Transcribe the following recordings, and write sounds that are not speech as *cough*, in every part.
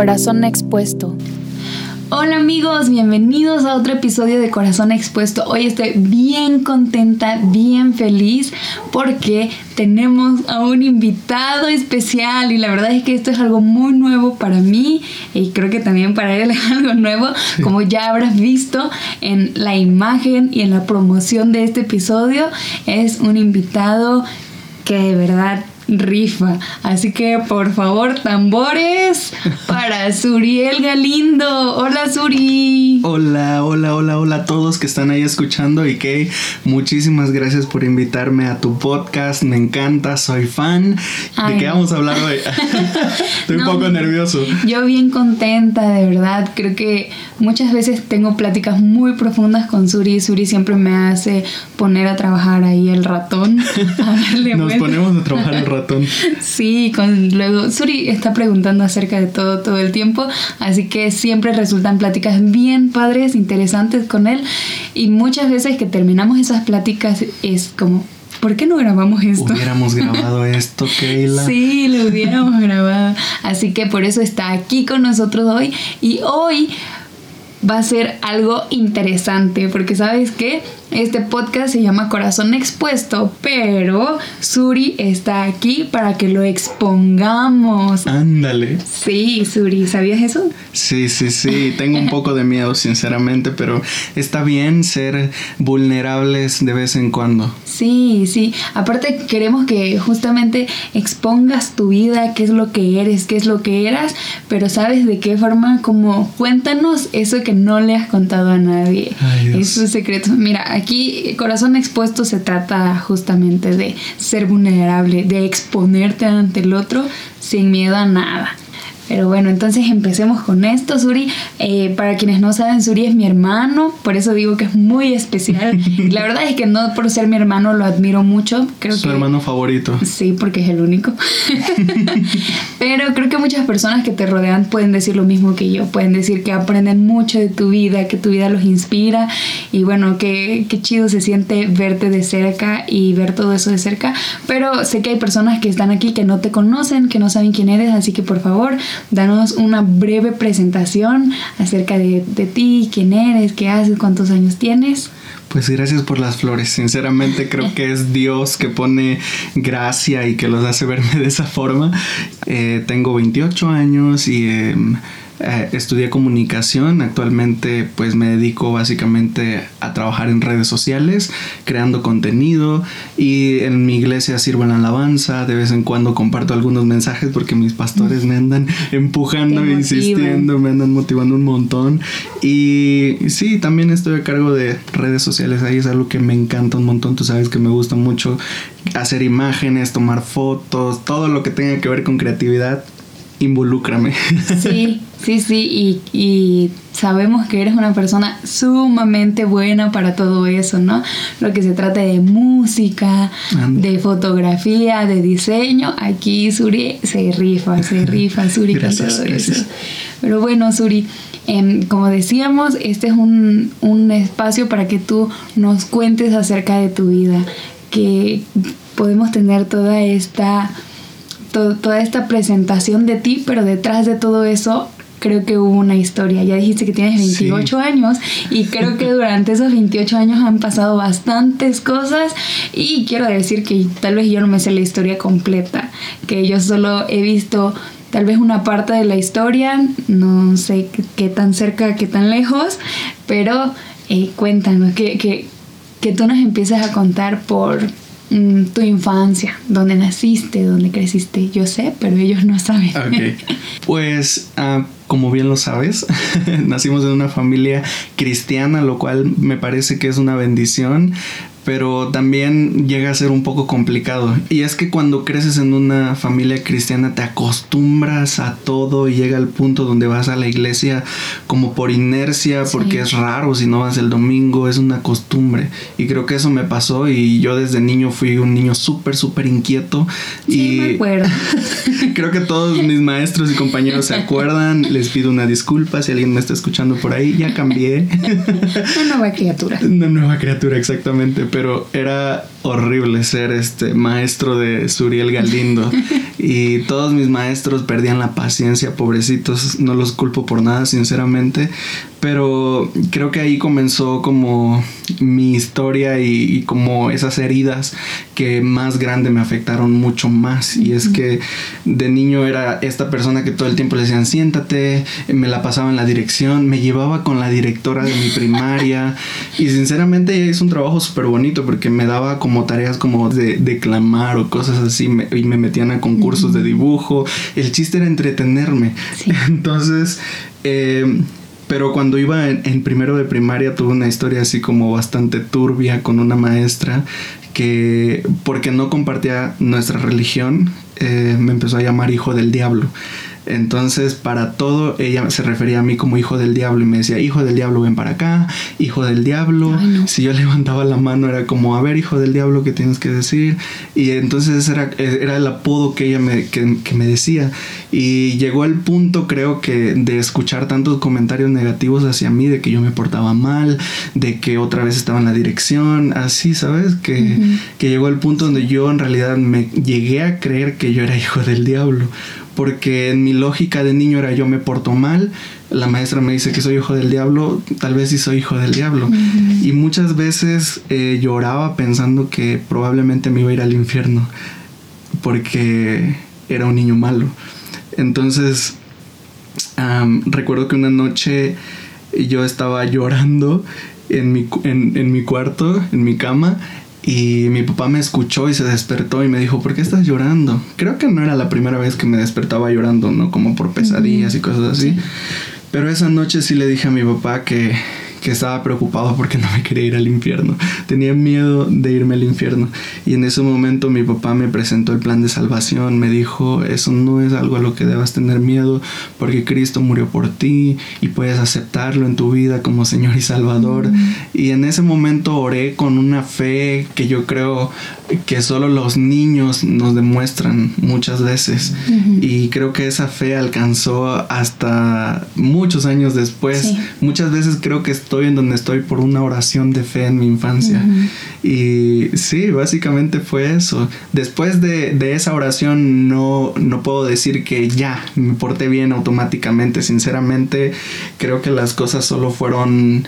Corazón expuesto. Hola amigos, bienvenidos a otro episodio de Corazón Expuesto. Hoy estoy bien contenta, bien feliz porque tenemos a un invitado especial y la verdad es que esto es algo muy nuevo para mí y creo que también para él *laughs* es algo nuevo, como ya habrás visto en la imagen y en la promoción de este episodio, es un invitado que de verdad rifa. Así que por favor, tambores para Suriel Galindo. Hola Suri. Hola, hola, hola, hola a todos que están ahí escuchando y que muchísimas gracias por invitarme a tu podcast. Me encanta, soy fan. ¿De qué vamos a hablar hoy? *laughs* Estoy un poco nervioso. Yo bien contenta, de verdad. Creo que muchas veces tengo pláticas muy profundas con Suri. Suri siempre me hace poner a trabajar ahí el ratón. Nos ponemos a trabajar el ratón Sí, con luego Suri está preguntando acerca de todo todo el tiempo, así que siempre resultan pláticas bien padres, interesantes con él y muchas veces que terminamos esas pláticas es como ¿Por qué no grabamos esto? Hubiéramos grabado *laughs* esto, Keila. Sí, lo hubiéramos grabado. Así que por eso está aquí con nosotros hoy. Y hoy va a ser algo interesante, porque sabes que este podcast se llama Corazón Expuesto, pero Suri está aquí para que lo expongamos. Ándale. Sí, Suri, ¿sabías eso? Sí, sí, sí. Tengo un poco de miedo, sinceramente, pero está bien ser vulnerables de vez en cuando. Sí, sí. Aparte queremos que justamente expongas tu vida, qué es lo que eres, qué es lo que eras, pero sabes de qué forma, como cuéntanos eso que no le has contado a nadie. Esos secretos. Mira, aquí Corazón Expuesto se trata justamente de ser vulnerable, de exponerte ante el otro sin miedo a nada. Pero bueno, entonces empecemos con esto, Suri. Eh, para quienes no saben, Suri es mi hermano, por eso digo que es muy especial. *laughs* La verdad es que no por ser mi hermano lo admiro mucho. Creo Su hermano favorito. Sí, porque es el único. *laughs* Pero creo que muchas personas que te rodean pueden decir lo mismo que yo. Pueden decir que aprenden mucho de tu vida, que tu vida los inspira. Y bueno, que, qué chido se siente verte de cerca y ver todo eso de cerca. Pero sé que hay personas que están aquí que no te conocen, que no saben quién eres, así que por favor danos una breve presentación acerca de, ti, quién eres, qué haces, cuántos años tienes. Pues gracias por las flores. Sinceramente creo que es Dios que pone gracia y que los hace verme de esa forma. Eh, tengo 28 años y... Em, eh, estudié comunicación, actualmente pues me dedico básicamente a trabajar en redes sociales, creando contenido y en mi iglesia sirvo en la alabanza, de vez en cuando comparto algunos mensajes porque mis pastores me andan *laughs* empujando, e insistiendo, me andan motivando un montón. Y sí, también estoy a cargo de redes sociales, ahí es algo que me encanta un montón, tú sabes que me gusta mucho hacer imágenes, tomar fotos, todo lo que tenga que ver con creatividad involúcrame. Sí, *laughs* sí, sí, y, sabemos que eres una persona sumamente buena para todo eso, ¿no? Lo que se trata de música, de fotografía, de diseño, aquí Suri se rifa, se *laughs* rifa Suri con todo eso. Pero bueno, Suri, em, como decíamos, este es un, un espacio para que tú nos cuentes acerca de tu vida, que podemos tener toda esta toda esta presentación de ti, pero detrás de todo eso creo que hubo una historia. Ya dijiste que tienes 28 años y creo que durante esos 28 años han pasado bastantes cosas y quiero decir que tal vez yo no me sé la historia completa, que yo solo he visto tal vez una parte de la historia, no sé qué, tan cerca, qué tan lejos, pero eh, cuéntanos, que, que, que tú nos empieces a contar por Mm, tu infancia, dónde naciste, dónde creciste. Yo sé, pero ellos no saben. *laughs* Pues, ah, como bien lo sabes, *laughs* nacimos en una familia cristiana, lo cual me parece que es una bendición pero también llega a ser un poco complicado. Y es que cuando creces en una familia cristiana te acostumbras a todo y llega al punto donde vas a la iglesia como por inercia, porque es raro si no vas el domingo, es una costumbre. Y creo que eso me pasó y yo desde niño fui un niño súper, súper inquieto. Sí, y me acuerdo. *laughs* creo que todos mis maestros y compañeros se acuerdan. Les pido una disculpa si alguien me está escuchando por ahí. Ya cambié. *laughs* una nueva criatura. Una nueva criatura, exactamente pero era horrible ser este maestro de Suriel Galindo. *laughs* Y todos mis maestros perdían la paciencia, pobrecitos, no los culpo por nada, sinceramente, pero creo que ahí comenzó como mi historia y, como esas heridas que más grande me afectaron mucho más. Y es que de niño era esta persona que todo el tiempo le decían siéntate, me la pasaba en la dirección, me llevaba con la directora de mi *laughs* primaria. Y sinceramente es un trabajo súper bonito porque me daba como tareas como de declamar o cosas así y me metían a concursos de dibujo, el chiste era entretenerme, *laughs* entonces... Eh, pero cuando iba en, primero de primaria tuve una historia así como bastante turbia con una maestra que porque no compartía nuestra religión eh, me empezó a llamar hijo del diablo. Entonces, para todo, ella se refería a mí como hijo del diablo y me decía, hijo del diablo, ven para acá, hijo del diablo. Si yo levantaba la mano era como, a ver, hijo del diablo, ¿qué tienes que decir? Y entonces era, era el apodo que ella me, que, me decía. Y llegó el punto, creo que, de escuchar tantos comentarios negativos hacia mí, de que yo me portaba mal, de que otra vez estaba en la dirección, así, ¿sabes? Que, que llegó el punto donde yo en realidad me llegué a creer que yo era hijo del diablo porque en mi lógica de niño era yo me porto mal, la maestra me dice que soy hijo del diablo, tal vez sí soy hijo del diablo. Y muchas veces eh, lloraba pensando que probablemente me iba a ir al infierno, porque era un niño malo. Entonces, recuerdo que una noche yo estaba llorando en mi, en mi cuarto, en mi cama, y mi papá me escuchó y se despertó y me dijo, ¿por qué estás llorando? Creo que no era la primera vez que me despertaba llorando, ¿no? Como por pesadillas y cosas así. Pero esa noche sí le dije a mi papá que, que estaba preocupado porque no me quería ir al infierno. Tenía miedo de irme al infierno. Y en ese momento mi papá me presentó el plan de salvación. Me dijo, eso no es algo a lo que debas tener miedo porque Cristo murió por ti y puedes aceptarlo en tu vida como Señor y Salvador. Mm. Y en ese momento oré con una fe que yo creo que solo los niños nos demuestran muchas veces. Y creo que esa fe alcanzó hasta muchos años después. Muchas veces creo que estoy en donde estoy por una oración de fe en mi infancia. Y sí, básicamente fue eso. Después de, de, esa oración no, no puedo decir que ya me porté bien automáticamente. Sinceramente, creo que las cosas solo fueron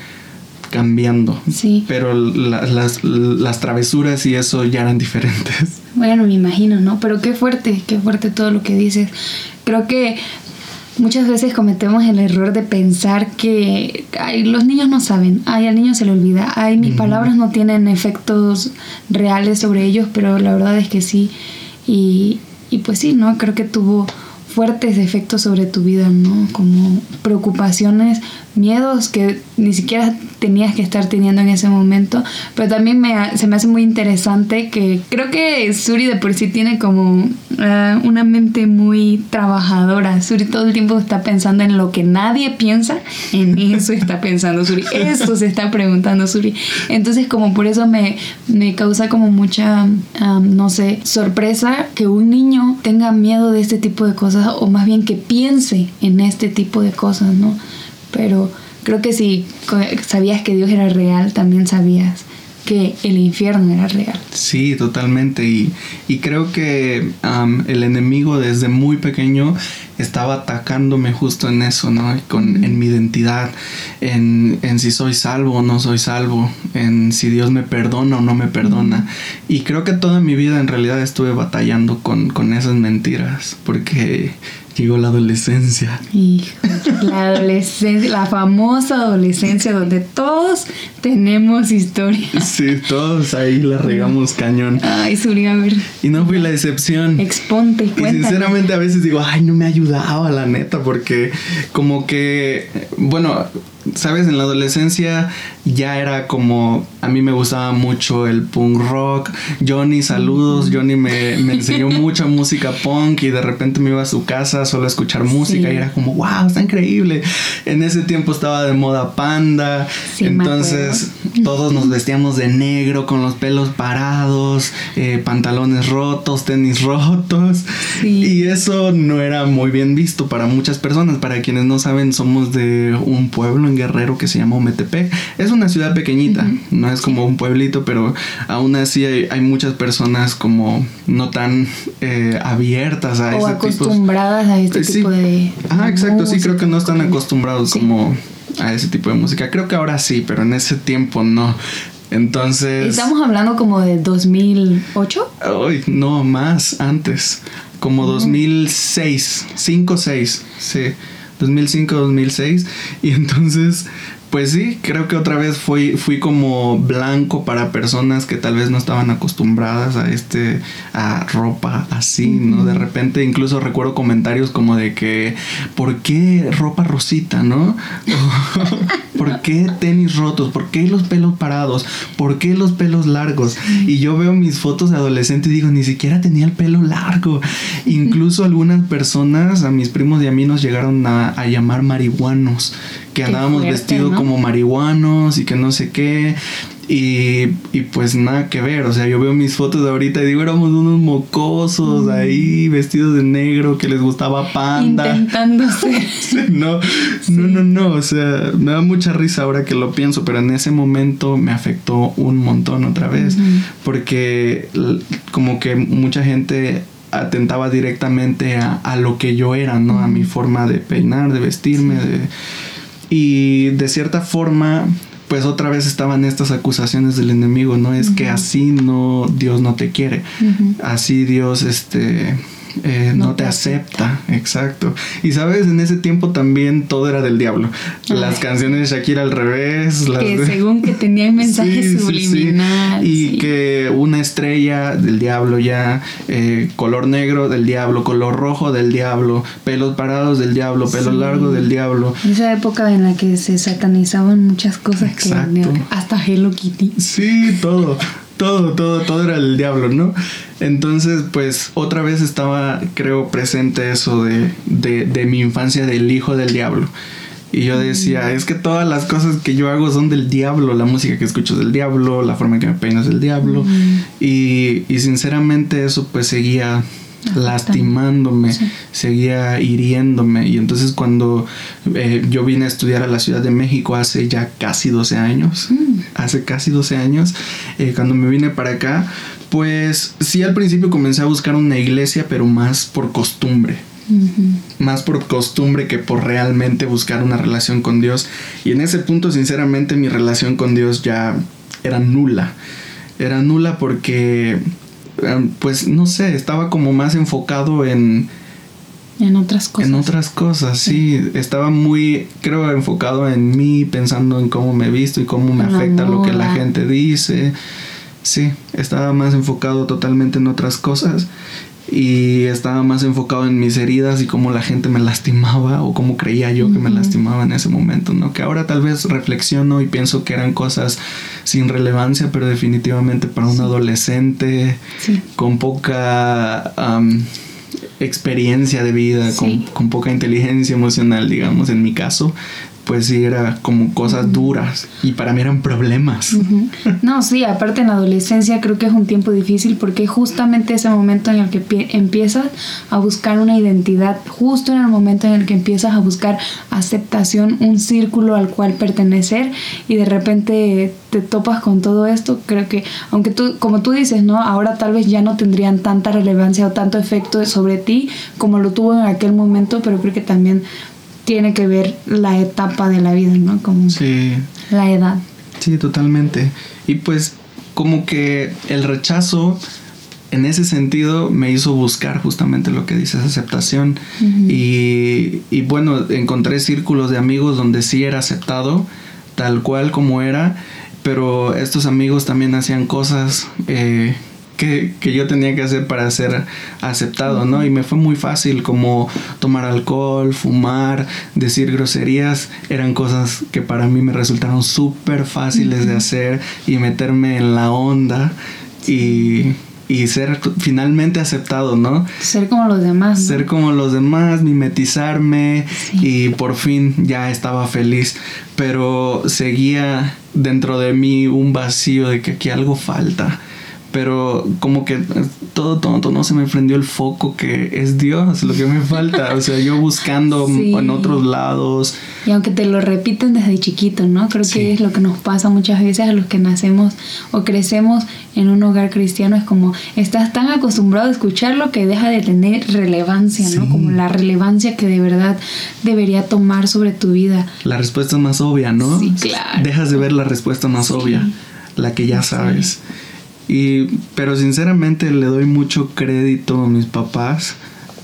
cambiando. Sí. Pero las, las travesuras y eso ya eran diferentes. Bueno, me imagino, ¿no? Pero qué fuerte, qué fuerte todo lo que dices. Creo que muchas veces cometemos el error de pensar que ay, los niños no saben, ay, al niño se le olvida, ay, mis palabras no tienen efectos reales sobre ellos, pero la verdad es que sí. Y, y pues sí, ¿no? Creo que tuvo fuertes efectos sobre tu vida, ¿no? Como preocupaciones, miedos que ni siquiera tenías que estar teniendo en ese momento, pero también me, se me hace muy interesante que creo que Suri de por sí tiene como ah, una mente muy trabajadora. Suri todo el tiempo está pensando en lo que nadie piensa, en eso está pensando Suri, eso se está preguntando Suri. Entonces como por eso me, me causa como mucha, no sé, sorpresa que un niño tenga miedo de este tipo de cosas o más bien que piense en este tipo de cosas, ¿no? Pero creo que si sabías que Dios era real, también sabías que el infierno era real. Sí, totalmente. Y, creo que el enemigo desde muy pequeño estaba atacándome justo en eso, ¿no? Con, en mi identidad, en, si soy salvo o no soy salvo, en si Dios me perdona o no me perdona. Y creo que toda mi vida en realidad estuve batallando con, con esas mentiras, porque Llegó la adolescencia. Hijo, la adolescencia, la famosa adolescencia donde todos tenemos historia. Sí, todos ahí la regamos cañón. Ay, Suri, a ver. Y no fui la excepción. Exponte, cuéntame. Y sinceramente a veces digo, ay, no me ayudaba la neta, porque como que, bueno, sabes, en la adolescencia ya era como, a mí me gustaba mucho el punk rock. Johnny, saludos, Johnny me, enseñó *laughs* mucha música punk y de repente me iba a su casa solo a escuchar música y era como, wow, está increíble. En ese tiempo estaba de moda panda, entonces todos nos vestíamos de negro con los pelos parados, eh, pantalones rotos, tenis rotos. Y eso no era muy bien visto para muchas personas. Para quienes no saben, somos de un pueblo en Guerrero que se llama Ometepec. Es una ciudad pequeñita, no es como un pueblito, pero aún así hay, muchas personas como no tan eh, abiertas a o acostumbradas a este tipo de. Ah, exacto, sí, creo que no están acostumbrados como a ese tipo de música. Creo que ahora sí, pero en ese tiempo no. Entonces. Estamos hablando como de 2008? Ay, no, más, antes. Como 2006, 5, 6, sí. 2005, 2006. Y entonces pues sí, creo que otra vez fui, fui como blanco para personas que tal vez no estaban acostumbradas a este, a ropa así, ¿no? De repente incluso recuerdo comentarios como de que, ¿por qué ropa rosita, no? *laughs* ¿Por qué tenis rotos? ¿Por qué los pelos parados? ¿Por qué los pelos largos? Y yo veo mis fotos de adolescente y digo, ni siquiera tenía el pelo largo. Incluso algunas personas, a mis primos y a mí nos llegaron a, a llamar marihuanos que andábamos vestidos como marihuanos y que no sé qué. Y, pues nada que ver, o sea, yo veo mis fotos de ahorita y digo, éramos unos mocosos ahí, vestidos de negro, que les gustaba panda. Intentándose. *laughs* no, no, no, no, o sea, me da mucha risa ahora que lo pienso, pero en ese momento me afectó un montón otra vez, porque como que mucha gente atentaba directamente a, a, lo que yo era, ¿no? A mi forma de peinar, de vestirme, de y de cierta forma, pues otra vez estaban estas acusaciones del enemigo, ¿no? Es que así no, Dios no te quiere. Así Dios, este, eh, no, te, acepta. exacto. Y sabes, en ese tiempo también todo era del diablo. Las canciones de Shakira al revés. Las que según que tenían *laughs* mensajes subliminales. Y que una estrella del diablo ya, eh, color negro del diablo, color rojo del diablo, pelos parados del diablo, pelo largo del diablo. Esa época en la que se satanizaban muchas cosas Exacto. hasta Hello Kitty. Sí, todo *laughs* todo, todo, todo era el diablo, ¿no? Entonces, pues otra vez estaba, creo, presente eso de, de, mi infancia del hijo del diablo. Y yo decía, mm. es que todas las cosas que yo hago son del diablo, la música que escucho es del diablo, la forma en que me peino es del diablo. Mm. Y, y sinceramente eso pues seguía lastimándome, seguía hiriéndome. Y entonces cuando eh, yo vine a estudiar a la Ciudad de México hace ya casi 12 años, mm. hace casi 12 años, eh, cuando me vine para acá, pues sí al principio comencé a buscar una iglesia, pero más por costumbre. Más por costumbre que por realmente buscar una relación con Dios. Y en ese punto, sinceramente, mi relación con Dios ya era nula. Era nula porque pues no sé, estaba como más enfocado en... En otras cosas. En otras cosas, sí. Estaba muy, creo, enfocado en mí, pensando en cómo me he visto y cómo me afecta lo que la gente dice. Sí, estaba más enfocado totalmente en otras cosas y estaba más enfocado en mis heridas y cómo la gente me lastimaba o cómo creía yo que me lastimaba en ese momento, ¿no? Que ahora tal vez reflexiono y pienso que eran cosas sin relevancia, pero definitivamente para un adolescente con poca experiencia de vida, con, con, poca inteligencia emocional, digamos, en mi caso, pues sí era como cosas duras y para mí eran problemas. No, sí, aparte en adolescencia creo que es un tiempo difícil porque justamente ese momento en el que empiezas a buscar una identidad, justo en el momento en el que empiezas a buscar aceptación, un círculo al cual pertenecer y de repente te topas con todo esto, creo que aunque tú, como tú dices, ¿no? Ahora tal vez ya no tendrían tanta relevancia o tanto efecto sobre ti como lo tuvo en aquel momento, pero creo que también tiene que ver la etapa de la vida, ¿no? Como sí. la edad. Sí, totalmente. Y pues como que el rechazo en ese sentido me hizo buscar justamente lo que dices, aceptación. y, y, bueno, encontré círculos de amigos donde sí era aceptado, tal cual como era, pero estos amigos también hacían cosas eh, que, yo tenía que hacer para ser aceptado, ¿no? Y me fue muy fácil como tomar alcohol, fumar, decir groserías, eran cosas que para mí me resultaron súper fáciles de hacer y meterme en la onda y y ser finalmente aceptado, ¿no? Ser como los demás. Ser como los demás, mimetizarme y por fin ya estaba feliz, pero seguía dentro de mí un vacío de que aquí algo falta pero como que todo tonto, no se me prendió el foco que es Dios lo que me *laughs* falta, o sea, yo buscando en otros lados. Y aunque te lo repiten desde chiquito, ¿no? Creo que es lo que nos pasa muchas veces a los que nacemos o crecemos en un hogar cristiano, es como estás tan acostumbrado a escucharlo que deja de tener relevancia, ¿no? Como la relevancia que de verdad debería tomar sobre tu vida. La respuesta es más obvia, ¿no? Sí, claro. Dejas de ver la respuesta más obvia, la que ya sabes. Y, pero sinceramente le doy mucho crédito a mis papás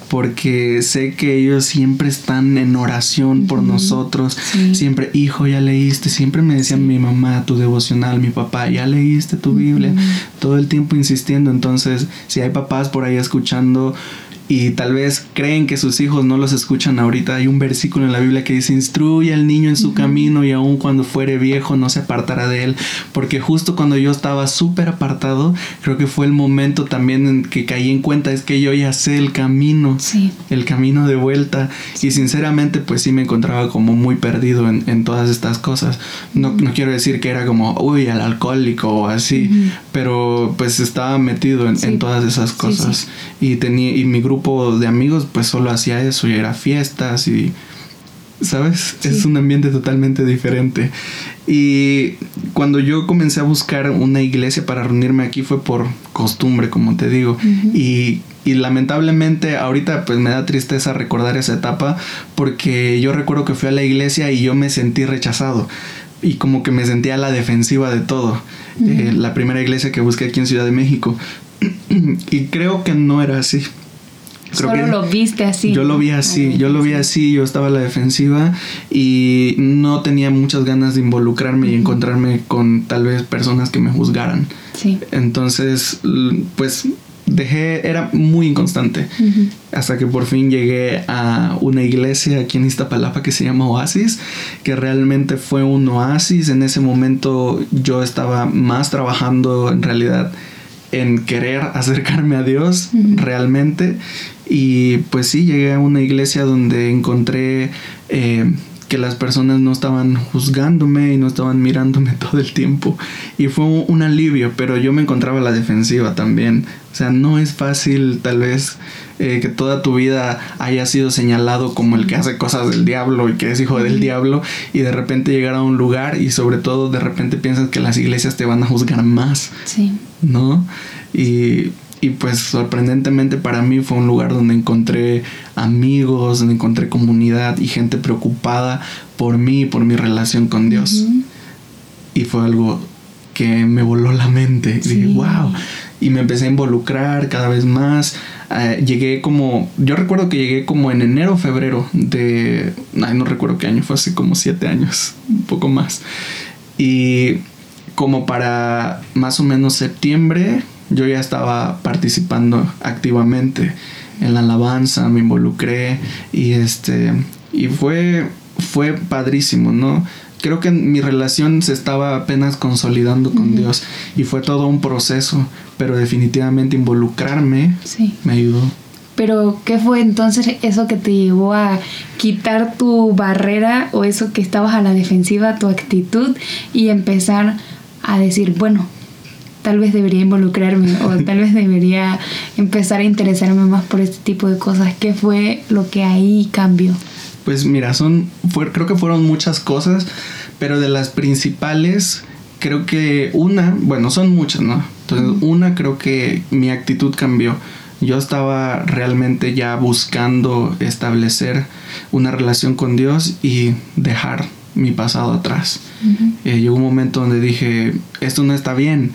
porque sé que ellos siempre están en oración por nosotros, siempre, hijo, ya leíste, siempre me decían mi mamá, tu devocional, mi papá, ya leíste tu Biblia, todo el tiempo insistiendo, entonces si hay papás por ahí escuchando, y tal vez creen que sus hijos no los escuchan ahorita. Hay un versículo en la Biblia que dice, instruye al niño en su camino y aun cuando fuere viejo no se apartará de él. Porque justo cuando yo estaba súper apartado, creo que fue el momento también en que caí en cuenta, es que yo ya sé el camino, el camino de vuelta. Y sinceramente pues sí me encontraba como muy perdido en, todas estas cosas. No, no, quiero decir que era como, uy, al alcohólico o así, pero pues estaba metido en, todas esas cosas. Y, tenía, y mi grupo de amigos pues solo hacía eso y era fiestas y ¿sabes? Es un ambiente totalmente diferente. Y cuando yo comencé a buscar una iglesia para reunirme aquí fue por costumbre, como te digo. y, y, lamentablemente ahorita pues me da tristeza recordar esa etapa porque yo recuerdo que fui a la iglesia y yo me sentí rechazado. Y como que me sentía a la defensiva de todo. Eh, la primera iglesia que busqué aquí en Ciudad de México. *clears throat* y creo que no era así. Solo lo viste así. Yo lo vi así, yo lo vi así, yo estaba a la defensiva y no tenía muchas ganas de involucrarme y encontrarme con tal vez personas que me juzgaran. Sí. Entonces, pues dejé, era muy inconstante. Hasta que por fin llegué a una iglesia aquí en Iztapalapa que se llama Oasis, que realmente fue un oasis. En ese momento yo estaba más trabajando en realidad en querer *laughs* acercarme a Dios realmente y pues sí, llegué a una iglesia donde encontré eh, que las personas no estaban juzgándome y no estaban mirándome *laughs* todo el tiempo. Y fue un alivio, pero yo me encontraba a la defensiva también. O sea, no es fácil tal vez eh, que toda tu vida haya sido señalado como el que hace cosas del diablo y que es hijo del diablo y de repente llegar a un lugar y sobre todo de repente piensas que las iglesias te van a juzgar más. Sí. ¿No? Y y pues sorprendentemente para mí fue un lugar donde encontré amigos, donde encontré comunidad y gente preocupada por mí, por mi relación con Dios. Y fue algo que me voló la mente. Y dije, wow. Y me empecé a involucrar cada vez más. Eh, llegué como, yo recuerdo que llegué como en enero, febrero de, ay, no recuerdo qué año, fue así como siete años, un poco más. Y como para más o menos septiembre, yo ya estaba participando activamente en la alabanza, me involucré y este y fue fue padrísimo, ¿no? Creo que mi relación se estaba apenas consolidando con Dios y fue todo un proceso, pero definitivamente involucrarme me ayudó. Pero, ¿qué fue entonces eso que te llevó a quitar tu barrera o eso que estabas a la defensiva, tu actitud y empezar a decir, bueno, tal vez debería involucrarme o *laughs* tal vez debería empezar a interesarme más por este tipo de cosas. ¿Qué fue lo que ahí cambió? Pues mira, son, fue, creo que fueron muchas cosas, pero de las principales, creo que una, bueno, son muchas, ¿no? Entonces, una creo que mi actitud cambió. Yo estaba realmente ya buscando establecer una relación con Dios y dejar mi pasado atrás. Eh, llegó un momento donde dije, esto no está bien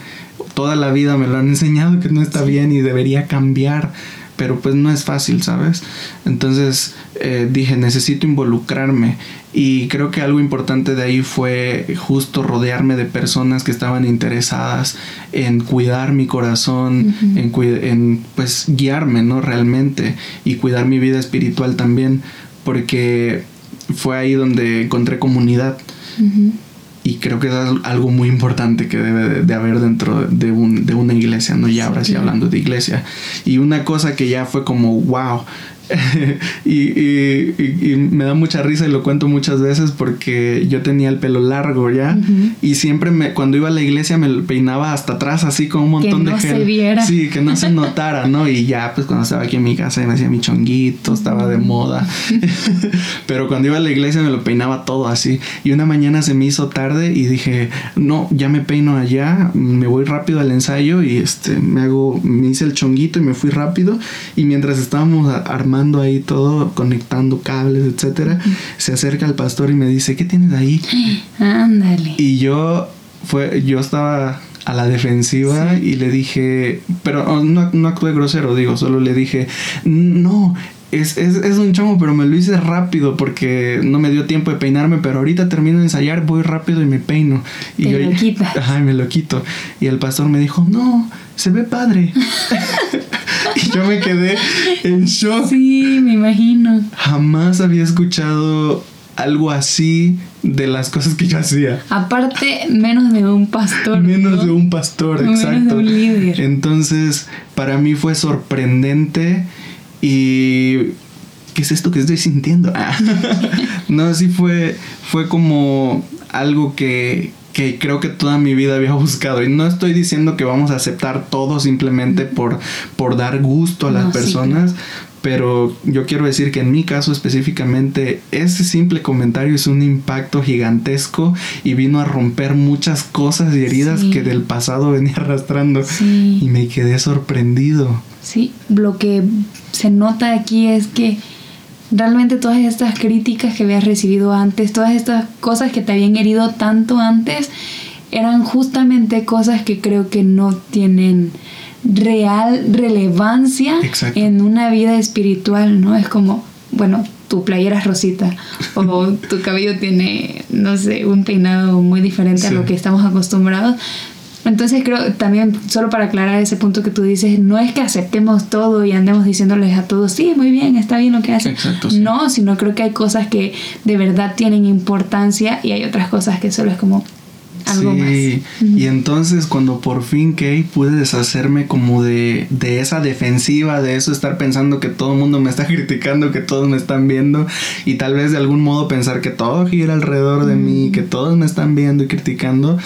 toda la vida me lo han enseñado que no está bien y debería cambiar, pero pues no es fácil, ¿sabes? Entonces eh, dije, necesito involucrarme y creo que algo importante de ahí fue justo rodearme de personas que estaban interesadas en cuidar mi corazón, en, en, pues guiarme, ¿no? Realmente y cuidar mi vida espiritual también, porque fue ahí donde encontré comunidad. Y creo que es algo muy importante que debe de, haber dentro de, un, de, una iglesia, ¿no? Ya ahora sí hablando de iglesia. Y una cosa que ya fue como, wow, *laughs* y, me da mucha risa y lo cuento muchas veces porque yo tenía el pelo largo ya y siempre me, cuando iba a la iglesia me peinaba hasta atrás así con un montón que no de Se viera. Sí, que no se *laughs* notara, ¿no? Y ya pues cuando estaba aquí en mi casa me hacía mi chonguito, estaba de moda. *laughs* Pero cuando iba a la iglesia me lo peinaba todo así. Y una mañana se me hizo tarde y dije, no, ya me peino allá, me voy rápido al ensayo y este, me hago, me hice el chonguito y me fui rápido. Y mientras estábamos armando ahí todo, conectando cables, etcétera, se acerca el pastor y me dice, ¿qué tienes ahí? *gasps* Ándale. Y yo fue, yo estaba a la defensiva y le dije, pero oh, no, no actué grosero, digo, solo le dije, no, es, es, es, un chongo, pero me lo hice rápido porque no me dio tiempo de peinarme, pero ahorita termino de ensayar, voy rápido y me peino. Y Te lo quitas. Ajá, me lo quito. Y el pastor me dijo, no, se ve padre. *laughs* *laughs* y yo me quedé en shock. Sí, me imagino. Jamás había escuchado algo así de las cosas que yo hacía. Aparte, menos de un pastor. Menos ¿no? de un pastor, Menos exacto. de un líder. Entonces, para mí fue sorprendente y ¿qué es esto que estoy sintiendo? *laughs* No, sí fue fue como algo que que creo que toda mi vida había *laughs* buscado. Y no estoy diciendo que vamos a aceptar todo simplemente por, por dar gusto a las No, sí, personas, pero yo quiero decir que en mi caso específicamente ese simple comentario es un impacto gigantesco y vino a romper muchas cosas y heridas Sí. que del pasado venía *laughs* arrastrando Sí. y me quedé sorprendido. Sí, lo que se nota aquí es que realmente todas estas críticas que habías recibido antes, todas estas cosas que te habían herido tanto antes, eran justamente cosas que creo que no tienen real relevancia Exacto. en una vida espiritual, ¿no? Es como, bueno, tu playera es rosita o tu cabello tiene, no sé, un peinado muy diferente a lo que estamos acostumbrados. Entonces creo también, solo para aclarar ese punto que tú dices, no es que aceptemos todo y andemos diciéndoles a todos, sí, muy bien, está bien lo que hacen. Exacto, sí. No, sino creo que hay cosas que de verdad tienen importancia y hay otras cosas que solo es como algo sí, más. y entonces cuando por fin Kay pude deshacerme como de, de esa defensiva, de eso estar pensando que todo el mundo me está *laughs* criticando, que todos me están viendo y tal vez de algún modo pensar que todo gira alrededor de mí, que todos me están viendo y criticando,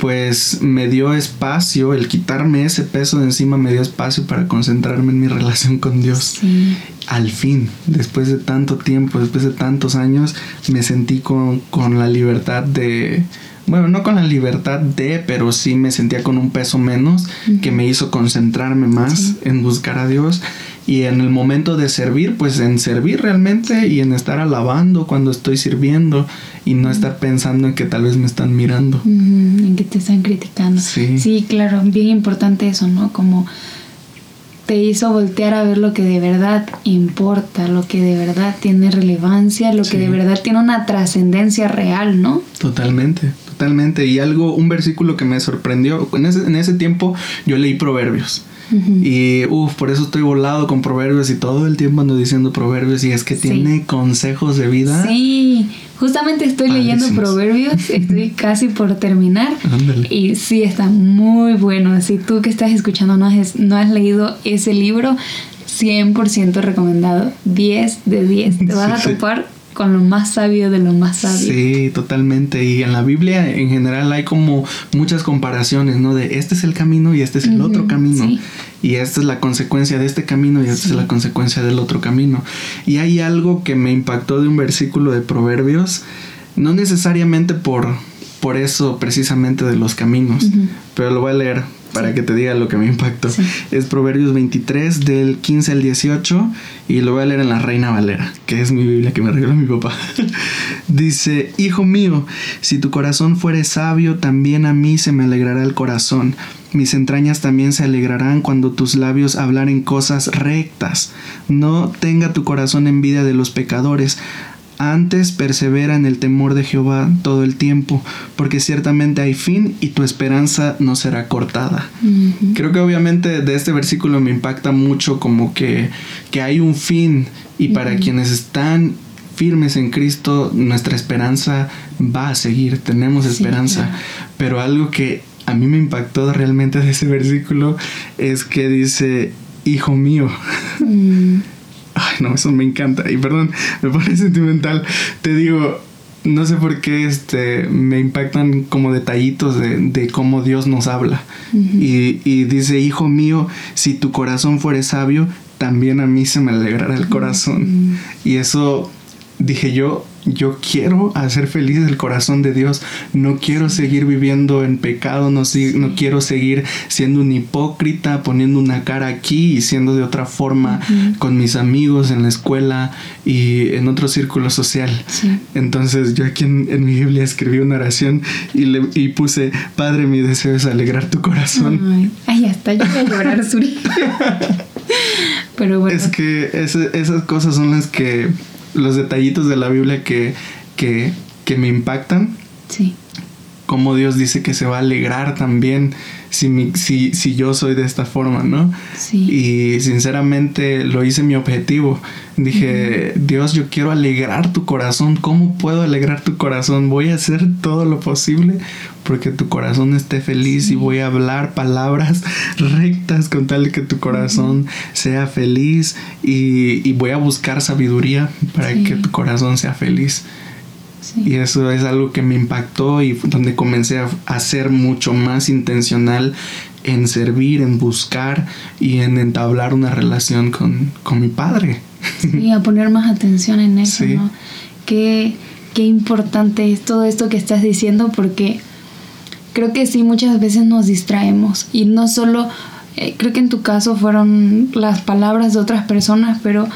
pues me dio espacio, el quitarme ese peso de encima me dio espacio para concentrarme en mi *laughs* relación con Dios. Sí. Al fin, después de tanto tiempo, después de tantos años, me sentí con, con la libertad de... Bueno, no con la libertad de, pero sí me sentía con un peso menos que me hizo concentrarme más en buscar a Dios y en el momento de servir, pues en servir realmente y en estar alabando cuando estoy sirviendo y no estar pensando en que tal vez me están mirando. En que te están criticando. Sí. claro, bien importante eso, ¿no? Como te hizo voltear a ver lo que de verdad importa, lo que de verdad tiene relevancia, lo Sí. que de verdad tiene una trascendencia real, ¿no? Totalmente, totalmente. Y algo, un versículo que me sorprendió, en ese, en ese tiempo yo leí Proverbios. Y uff, por eso estoy volado con proverbios y todo el tiempo ando diciendo proverbios y es que Sí. tiene consejos de vida. Sí, justamente estoy leyendo. Proverbios, estoy *laughs* casi por terminar. Ándale. Y sí, está muy bueno. Si tú que estás escuchando no has, no has leído ese libro, 100% recomendado. 10 de 10. Te vas a Sí, topar con lo más sabio de lo más sabio. Sí, totalmente. Y en la Biblia en general hay como muchas comparaciones, ¿no? De este es el camino y este es el otro camino. sí. Y esta es la consecuencia de este camino y esta Sí. es la consecuencia del otro camino. Y hay algo que me impactó de un versículo de Proverbios, no necesariamente por, por eso precisamente de los caminos, pero lo voy a leer para que te diga lo que me impactó. Sí. Es Proverbios 23 del 15 al 18 y lo voy a leer en la Reina Valera, que es mi Biblia que me regaló mi papá. *laughs* Dice, Hijo mío, si tu corazón fuere sabio, también a mí se me alegrará el corazón. Mis entrañas también se alegrarán cuando tus labios hablaren cosas rectas. No tenga tu corazón envidia de los pecadores. Antes persevera en el temor de Jehová todo el tiempo, porque ciertamente hay fin y tu esperanza no será cortada. Creo que obviamente de este versículo me impacta mucho como que, que hay un fin y para quienes están firmes en Cristo, nuestra esperanza va a seguir, tenemos Sí, esperanza. claro. Pero algo que a mí me impactó realmente de ese versículo es que dice, hijo mío. Mm, Ay, no, eso me encanta. Y perdón, me pone sentimental. Te digo, no sé por qué este, me impactan como detallitos de, cómo Dios nos habla. y, y, dice, hijo mío, si tu corazón fuere sabio, también a mí se me alegrará el corazón. Y eso dije yo, yo quiero hacer feliz el corazón de Dios. No quiero seguir viviendo en pecado, no, no quiero seguir siendo un hipócrita, poniendo una cara aquí y siendo de otra forma con mis amigos en la escuela y en otro círculo social. Entonces yo aquí en, mi Biblia escribí una oración y, le, y puse, Padre, mi deseo es alegrar tu corazón. Ay, hasta yo voy a llorar, Suri. *laughs* Pero bueno. Es que esas cosas son las que los detallitos de la Biblia que, que, que me impactan. Sí. Como Dios dice que se va a alegrar también si, si, si yo soy de esta forma, ¿no? Sí. Y sinceramente lo hice mi objetivo. Dije, Dios, yo quiero alegrar tu corazón. ¿Cómo puedo alegrar tu corazón? Voy a hacer todo lo posible porque tu corazón esté feliz y voy a hablar palabras *laughs* rectas con tal de que tu corazón sea feliz y, y, voy a buscar sabiduría para que tu corazón sea feliz. Y eso es algo que me impactó y donde comencé a, ser mucho más intencional en servir, en buscar y en entablar una relación con, mi padre. Y a poner más atención en eso, ¿no? Qué, qué importante es todo esto que estás diciendo porque creo que sí, muchas veces nos distraemos y no solo, eh, creo que en tu caso fueron las palabras de otras personas, pero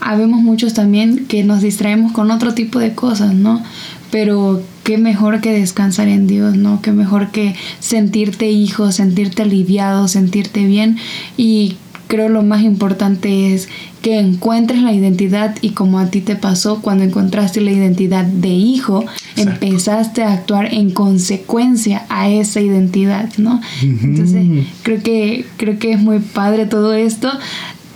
habemos muchos también que nos distraemos con otro tipo de cosas, ¿no? Pero qué mejor que descansar en Dios, ¿no? Qué mejor que sentirte hijo, sentirte aliviado, sentirte bien. Y creo lo más importante es que encuentres la identidad y como a ti te pasó cuando encontraste la identidad de hijo, empezaste a actuar en consecuencia a esa identidad, ¿no? Entonces, creo que creo que es muy padre todo esto.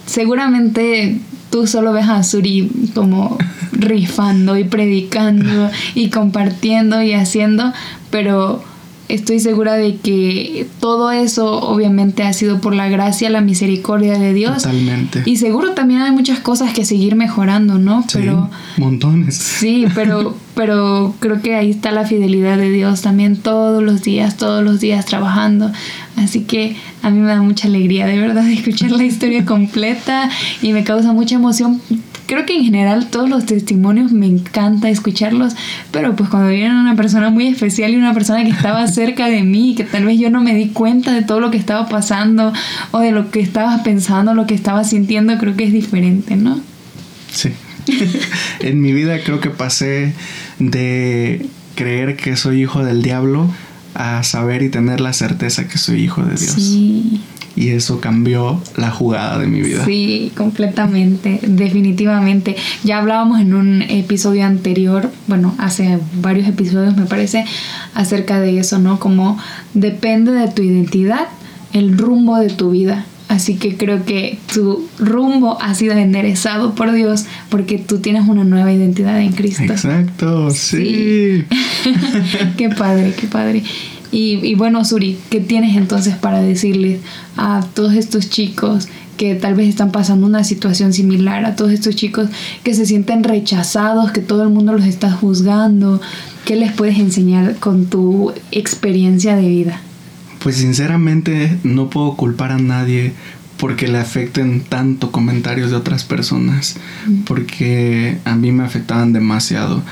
Seguramente tú solo ves a Suri como rifando y predicando y compartiendo y haciendo, pero estoy segura de que todo eso obviamente ha sido por la gracia, la misericordia de Dios. Totalmente. Y seguro también hay muchas cosas que seguir mejorando, ¿no? Pero montones. Sí, pero pero creo que ahí está la fidelidad de Dios también todos los días, todos los días trabajando. Así que a mí me da mucha alegría de verdad *laughs* escuchar la historia completa y me causa mucha emoción creo que en general todos los testimonios me encanta escucharlos, pero pues cuando viene una persona muy especial y una persona que estaba *laughs* cerca de mí, que tal vez yo no me di cuenta de todo lo que estaba pasando o de lo que estaba pensando, lo que estaba sintiendo, creo que es diferente, ¿no? Sí. *laughs* en mi vida creo que pasé de creer que soy hijo del diablo a saber y tener la certeza que soy hijo de Dios. Sí y eso cambió la jugada de mi vida. Sí, completamente, definitivamente. Ya hablábamos en un episodio anterior, bueno, hace varios episodios me parece, acerca de eso, ¿no? Como depende de tu identidad el rumbo de tu vida. Así que creo que tu rumbo ha sido enderezado por Dios porque tú tienes una nueva identidad en Cristo. Exacto, sí. *laughs* qué padre, qué padre. Y, bueno, Suri, ¿qué tienes entonces para decirles a todos estos chicos que tal vez están pasando una situación similar, a todos estos chicos que se sienten rechazados, que todo el mundo los está juzgando? ¿Qué les puedes enseñar con tu experiencia de vida? Pues sinceramente no puedo culpar a nadie porque le afecten tanto comentarios de otras personas, porque a mí me afectaban demasiado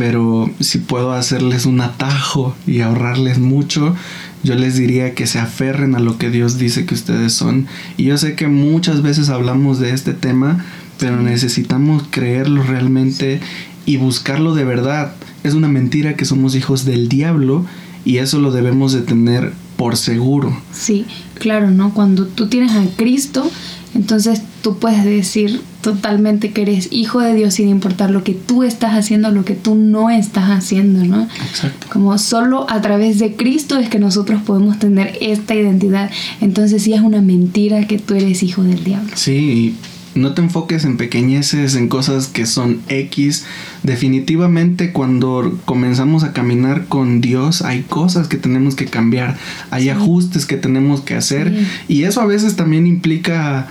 pero si puedo hacerles un atajo y ahorrarles mucho, yo les diría que se aferren a lo que Dios dice que ustedes son. Y yo sé que muchas veces hablamos de este tema, pero necesitamos creerlo realmente y buscarlo de verdad. Es una mentira que somos hijos del diablo y eso lo debemos de tener por seguro. Sí, claro, ¿no? Cuando tú tienes a Cristo, entonces tú puedes decir totalmente que eres hijo de Dios sin importar lo que tú estás haciendo, lo que tú no estás haciendo, ¿no? Exacto. Como solo a través de Cristo es que nosotros podemos tener esta identidad. Entonces sí es una mentira que tú eres hijo del diablo. Sí, no te enfoques en pequeñeces, en cosas que son X. Definitivamente cuando comenzamos a caminar con Dios hay cosas que tenemos que cambiar, hay ajustes que tenemos que hacer y eso a veces también implica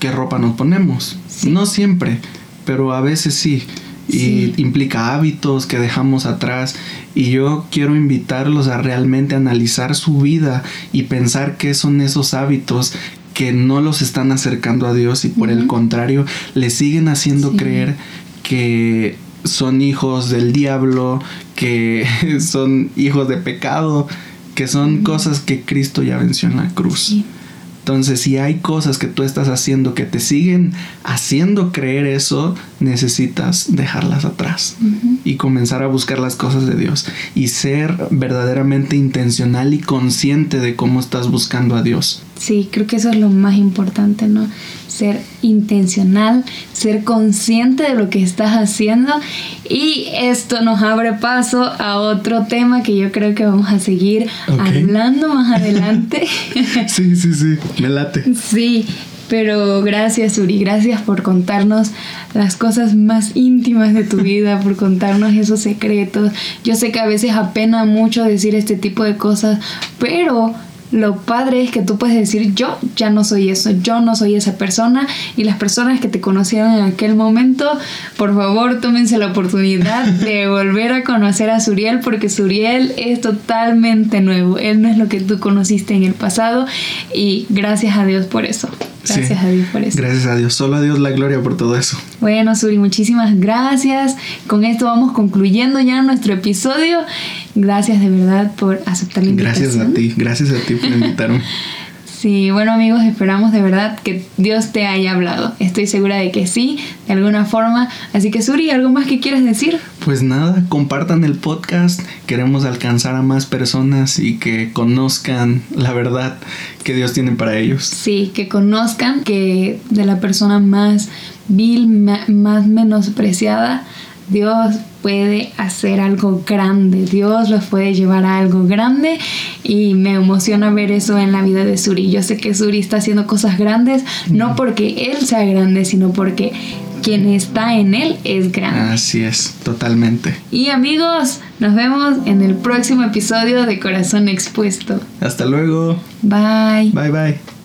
qué ropa nos ponemos. No siempre, pero a veces sí. Y implica hábitos que dejamos atrás. Y yo quiero invitarlos a realmente analizar su vida y pensar qué son esos hábitos que no los están acercando a Dios y por el contrario le siguen haciendo creer que son hijos del diablo, que *laughs* son hijos de pecado, que son cosas que Cristo ya venció en la cruz. Entonces, si hay cosas que tú estás haciendo que te siguen haciendo creer eso, necesitas dejarlas atrás y comenzar a buscar las cosas de Dios y ser verdaderamente intencional y consciente de cómo estás buscando a Dios. Sí, creo que eso es lo más importante, ¿no? Ser intencional, ser consciente de lo que estás haciendo y esto nos abre paso a otro tema que yo creo que vamos a seguir hablando más adelante. *laughs* sí, sí, sí, me late. Sí, pero gracias Uri, gracias por contarnos las cosas más íntimas de tu *laughs* vida, por contarnos esos secretos. Yo sé que a veces apena mucho decir este tipo de cosas, pero lo padre es que tú puedes decir, yo ya no soy eso, yo no soy esa persona y las personas que te conocieron en aquel momento, por favor tómense la oportunidad *laughs* de volver a conocer a Suriel porque Suriel es totalmente nuevo, él no es lo que tú conociste en el pasado y gracias a Dios por eso. Gracias a Dios por eso. Gracias a Dios. Solo a Dios la gloria por todo eso. Bueno, Suri, muchísimas gracias. Con esto vamos concluyendo ya nuestro episodio. Gracias de verdad por aceptar la invitación. Gracias a ti. Gracias a ti por invitarme. *laughs* Sí, bueno amigos, esperamos de verdad que Dios te haya hablado. Estoy segura de que sí, de alguna forma. Así que Suri, ¿algo más que quieras decir? Pues nada, compartan el podcast. Queremos alcanzar a más personas y que conozcan la verdad que Dios tiene para ellos. Sí, que conozcan que de la persona más vil, más menospreciada, Dios puede hacer algo grande, Dios los puede llevar a algo grande y me emociona ver eso en la vida de Suri. Yo sé que Suri está haciendo cosas grandes, no porque él sea grande, sino porque quien está en él es grande. Así es, totalmente. Y amigos, nos vemos en el próximo episodio de Corazón Expuesto. Hasta luego. Bye. Bye bye.